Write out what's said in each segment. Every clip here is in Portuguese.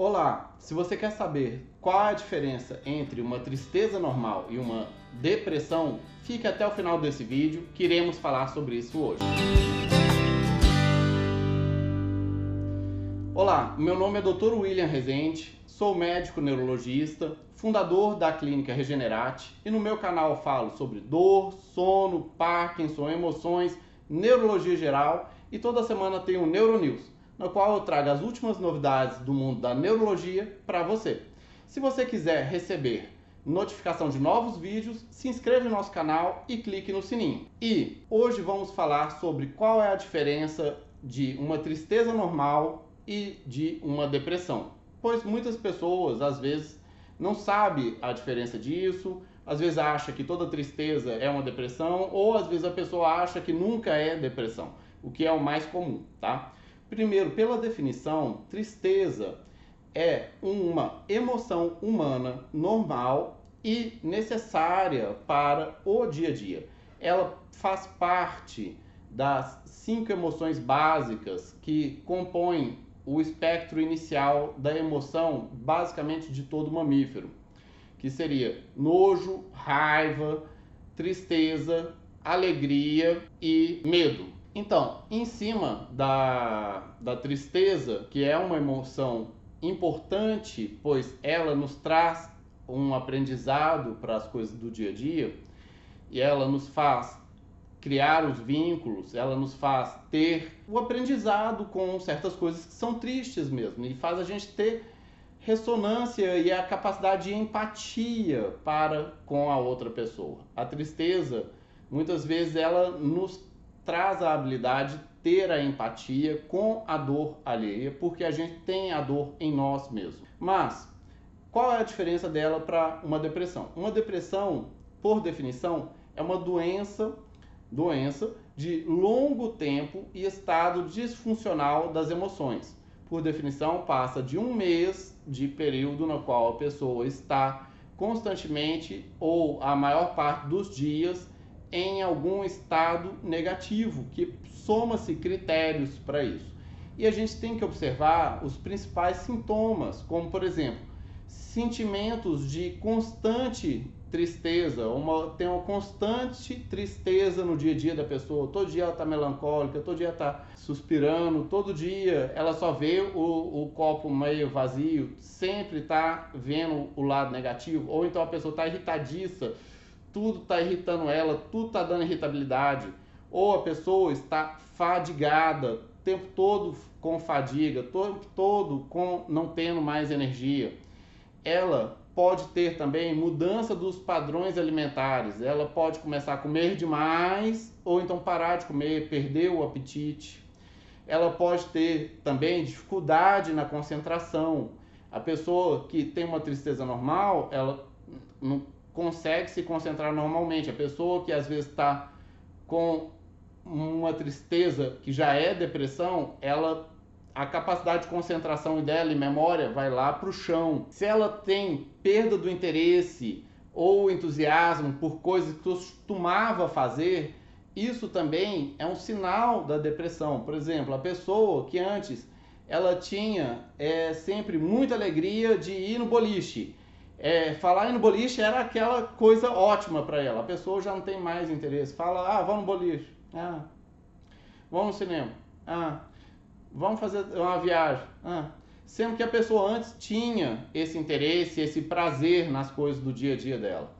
Olá, se você quer saber qual a diferença entre uma tristeza normal e uma depressão, fique até o final desse vídeo que iremos falar sobre isso hoje. Olá, meu nome é Dr. William Rezende, sou médico neurologista, fundador da clínica Regenerate e no meu canal falo sobre dor, sono, Parkinson, emoções, neurologia geral e toda semana tem o Neuronews no qual eu trago as últimas novidades do mundo da neurologia para você. Se você quiser receber notificação de novos vídeos, se inscreva no nosso canal e clique no sininho. E hoje vamos falar sobre qual é a diferença de uma tristeza normal e de uma depressão. Pois muitas pessoas às vezes não sabem a diferença disso, às vezes acha que toda tristeza é uma depressão, ou às vezes a pessoa acha que nunca é depressão, o que é o mais comum, tá? Primeiro, pela definição, tristeza é uma emoção humana normal e necessária para o dia a dia. Ela faz parte das cinco emoções básicas que compõem o espectro inicial da emoção, basicamente de todo mamífero, que seria nojo, raiva, tristeza, alegria e medo. Então, em cima da, da tristeza, que é uma emoção importante, pois ela nos traz um aprendizado para as coisas do dia a dia, e ela nos faz criar os vínculos, ela nos faz ter o aprendizado com certas coisas que são tristes mesmo, e faz a gente ter ressonância e a capacidade de empatia para com a outra pessoa. A tristeza, muitas vezes, ela nos traz a habilidade de ter a empatia com a dor alheia, porque a gente tem a dor em nós mesmos. Mas qual é a diferença dela para uma depressão? Uma depressão, por definição, é uma doença, doença de longo tempo e estado disfuncional das emoções. Por definição, passa de um mês de período no qual a pessoa está constantemente ou a maior parte dos dias em algum estado negativo, que soma-se critérios para isso. E a gente tem que observar os principais sintomas, como por exemplo, sentimentos de constante tristeza, uma, tem uma constante tristeza no dia a dia da pessoa, todo dia ela está melancólica, todo dia está suspirando, todo dia ela só vê o, o copo meio vazio, sempre está vendo o lado negativo, ou então a pessoa está irritadiça, tudo está irritando ela, tudo está dando irritabilidade, ou a pessoa está fadigada, o tempo todo com fadiga, o tempo todo com não tendo mais energia. Ela pode ter também mudança dos padrões alimentares. Ela pode começar a comer demais ou então parar de comer, perder o apetite. Ela pode ter também dificuldade na concentração. A pessoa que tem uma tristeza normal, ela não consegue se concentrar normalmente. A pessoa que às vezes está com uma tristeza que já é depressão, ela a capacidade de concentração dela e memória vai lá para o chão. Se ela tem perda do interesse ou entusiasmo por coisas que costumava fazer, isso também é um sinal da depressão. Por exemplo, a pessoa que antes ela tinha é, sempre muita alegria de ir no boliche é, falar no boliche era aquela coisa ótima para ela. A pessoa já não tem mais interesse. Fala, ah, vamos no boliche. Ah, vamos no cinema. Ah, vamos fazer uma viagem. Ah. Sendo que a pessoa antes tinha esse interesse, esse prazer nas coisas do dia a dia dela.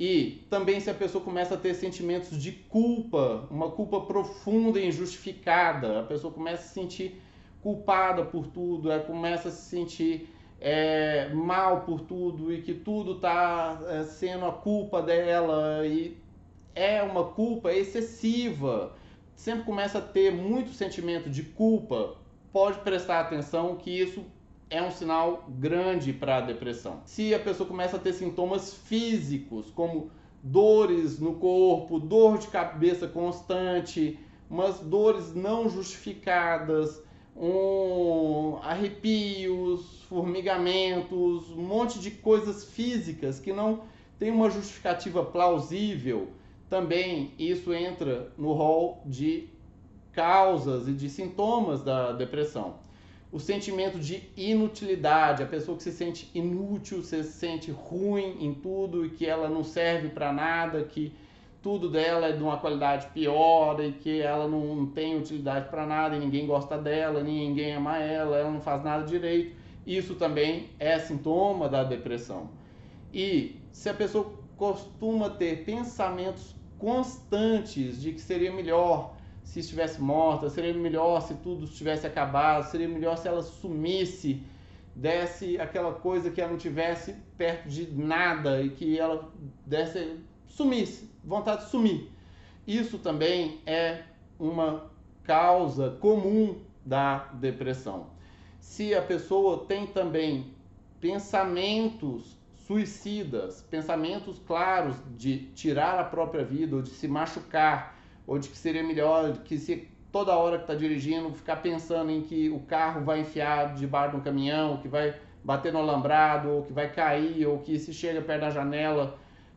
E também se a pessoa começa a ter sentimentos de culpa, uma culpa profunda e injustificada, a pessoa começa a se sentir culpada por tudo, ela começa a se sentir é, mal por tudo e que tudo está é, sendo a culpa dela e é uma culpa excessiva, sempre começa a ter muito sentimento de culpa, pode prestar atenção que isso é um sinal grande para a depressão. Se a pessoa começa a ter sintomas físicos, como dores no corpo, dor de cabeça constante, umas dores não justificadas, um, arrepios, formigamentos, um monte de coisas físicas que não tem uma justificativa plausível, também isso entra no rol de causas e de sintomas da depressão. o sentimento de inutilidade, a pessoa que se sente inútil, se sente ruim em tudo e que ela não serve para nada, que tudo dela é de uma qualidade pior e que ela não tem utilidade para nada e ninguém gosta dela, ninguém ama ela, ela não faz nada direito. Isso também é sintoma da depressão. E se a pessoa costuma ter pensamentos constantes de que seria melhor se estivesse morta, seria melhor se tudo estivesse acabado, seria melhor se ela sumisse, desse aquela coisa que ela não tivesse perto de nada e que ela desse sumisse, vontade de sumir. Isso também é uma causa comum da depressão. Se a pessoa tem também pensamentos suicidas, pensamentos claros de tirar a própria vida ou de se machucar, ou de que seria melhor que se toda hora que está dirigindo ficar pensando em que o carro vai enfiar debaixo de um caminhão, que vai bater no alambrado, ou que vai cair, ou que se chega perto da janela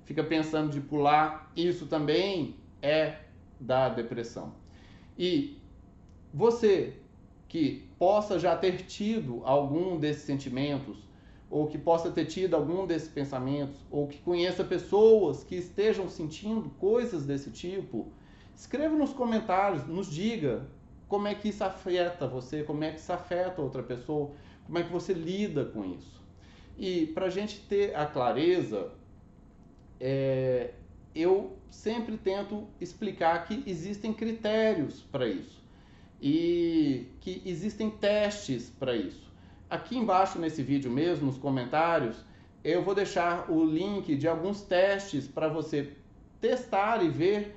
fica pensando de pular, isso também é da depressão. E você que possa já ter tido algum desses sentimentos, ou que possa ter tido algum desses pensamentos, ou que conheça pessoas que estejam sentindo coisas desse tipo, Escreva nos comentários, nos diga como é que isso afeta você, como é que isso afeta outra pessoa, como é que você lida com isso. E para a gente ter a clareza, é, eu sempre tento explicar que existem critérios para isso e que existem testes para isso. Aqui embaixo nesse vídeo mesmo, nos comentários, eu vou deixar o link de alguns testes para você testar e ver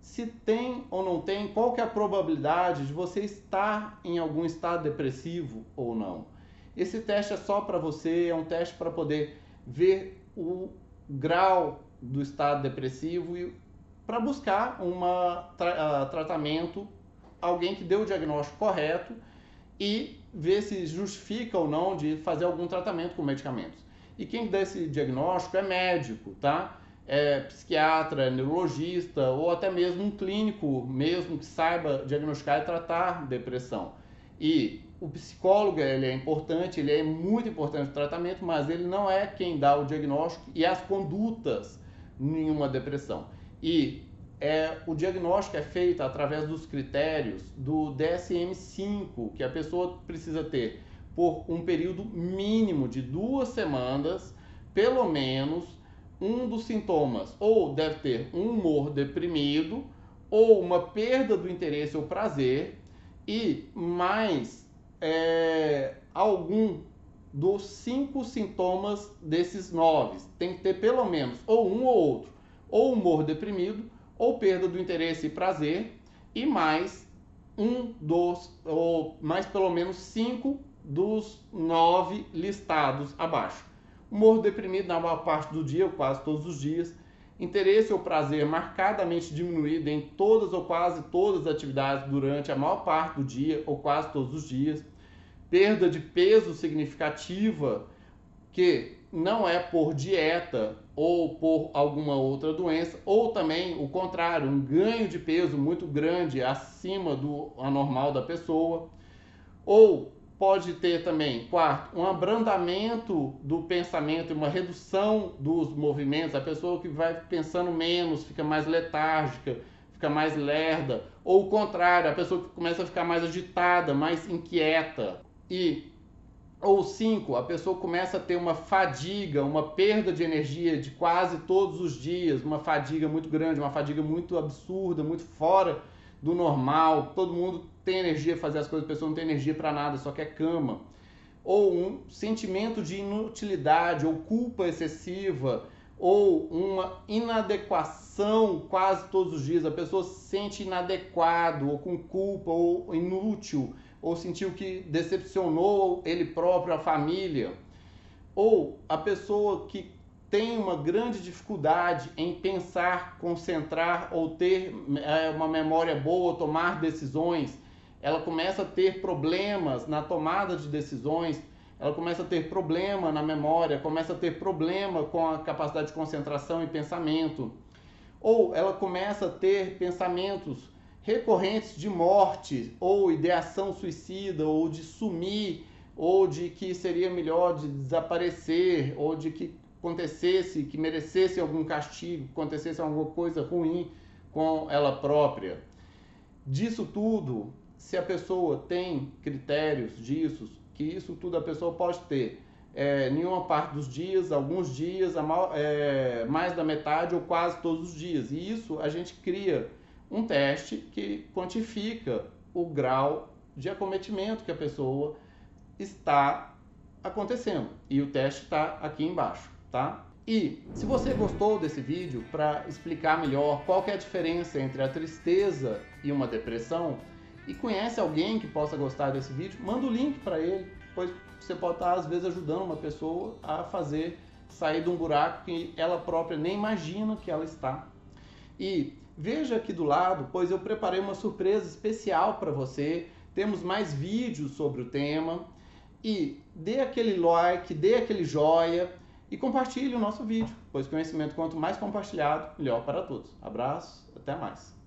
se tem ou não tem, qual que é a probabilidade de você estar em algum estado depressivo ou não. Esse teste é só para você, é um teste para poder ver o grau do estado depressivo para buscar um tra uh, tratamento, alguém que deu o diagnóstico correto e ver se justifica ou não de fazer algum tratamento com medicamentos. E quem dá esse diagnóstico é médico, tá? é, psiquiatra, neurologista ou até mesmo um clínico mesmo que saiba diagnosticar e tratar depressão. E o psicólogo ele é importante, ele é muito importante no tratamento, mas ele não é quem dá o diagnóstico e as condutas em uma depressão. E é, o diagnóstico é feito através dos critérios do DSM-5, que a pessoa precisa ter por um período mínimo de duas semanas, pelo menos, um dos sintomas ou deve ter um humor deprimido ou uma perda do interesse ou prazer e mais é, algum dos cinco sintomas desses nove. Tem que ter pelo menos ou um ou outro, ou humor deprimido, ou perda do interesse e prazer, e mais um dos, ou mais pelo menos cinco dos nove listados abaixo. Humor deprimido na maior parte do dia, ou quase todos os dias, interesse ou prazer marcadamente diminuído em todas ou quase todas as atividades durante a maior parte do dia, ou quase todos os dias, perda de peso significativa, que não é por dieta ou por alguma outra doença, ou também o contrário, um ganho de peso muito grande acima do anormal da pessoa, ou pode ter também, quarto, um abrandamento do pensamento uma redução dos movimentos. A pessoa que vai pensando menos, fica mais letárgica, fica mais lerda. Ou o contrário, a pessoa que começa a ficar mais agitada, mais inquieta. E ou cinco, a pessoa começa a ter uma fadiga, uma perda de energia de quase todos os dias, uma fadiga muito grande, uma fadiga muito absurda, muito fora do normal. Todo mundo tem energia para fazer as coisas, a pessoa não tem energia para nada, só quer cama. Ou um sentimento de inutilidade, ou culpa excessiva, ou uma inadequação quase todos os dias. A pessoa se sente inadequado, ou com culpa, ou inútil, ou sentiu que decepcionou ele próprio, a família. Ou a pessoa que tem uma grande dificuldade em pensar, concentrar ou ter é, uma memória boa, tomar decisões, ela começa a ter problemas na tomada de decisões, ela começa a ter problema na memória, começa a ter problema com a capacidade de concentração e pensamento. Ou ela começa a ter pensamentos recorrentes de morte ou ideação suicida ou de sumir ou de que seria melhor de desaparecer ou de que acontecesse, que merecesse algum castigo, acontecesse alguma coisa ruim com ela própria. Disso tudo, se a pessoa tem critérios disso, que isso tudo a pessoa pode ter é, nenhuma parte dos dias, alguns dias, é, mais da metade ou quase todos os dias. E isso a gente cria um teste que quantifica o grau de acometimento que a pessoa está acontecendo. E o teste está aqui embaixo, tá? E se você gostou desse vídeo, para explicar melhor qual é a diferença entre a tristeza e uma depressão, e conhece alguém que possa gostar desse vídeo, manda o link para ele, pois você pode estar às vezes ajudando uma pessoa a fazer sair de um buraco que ela própria nem imagina que ela está. E veja aqui do lado, pois eu preparei uma surpresa especial para você. Temos mais vídeos sobre o tema. E dê aquele like, dê aquele joia e compartilhe o nosso vídeo, pois conhecimento quanto mais compartilhado, melhor para todos. Abraço, até mais.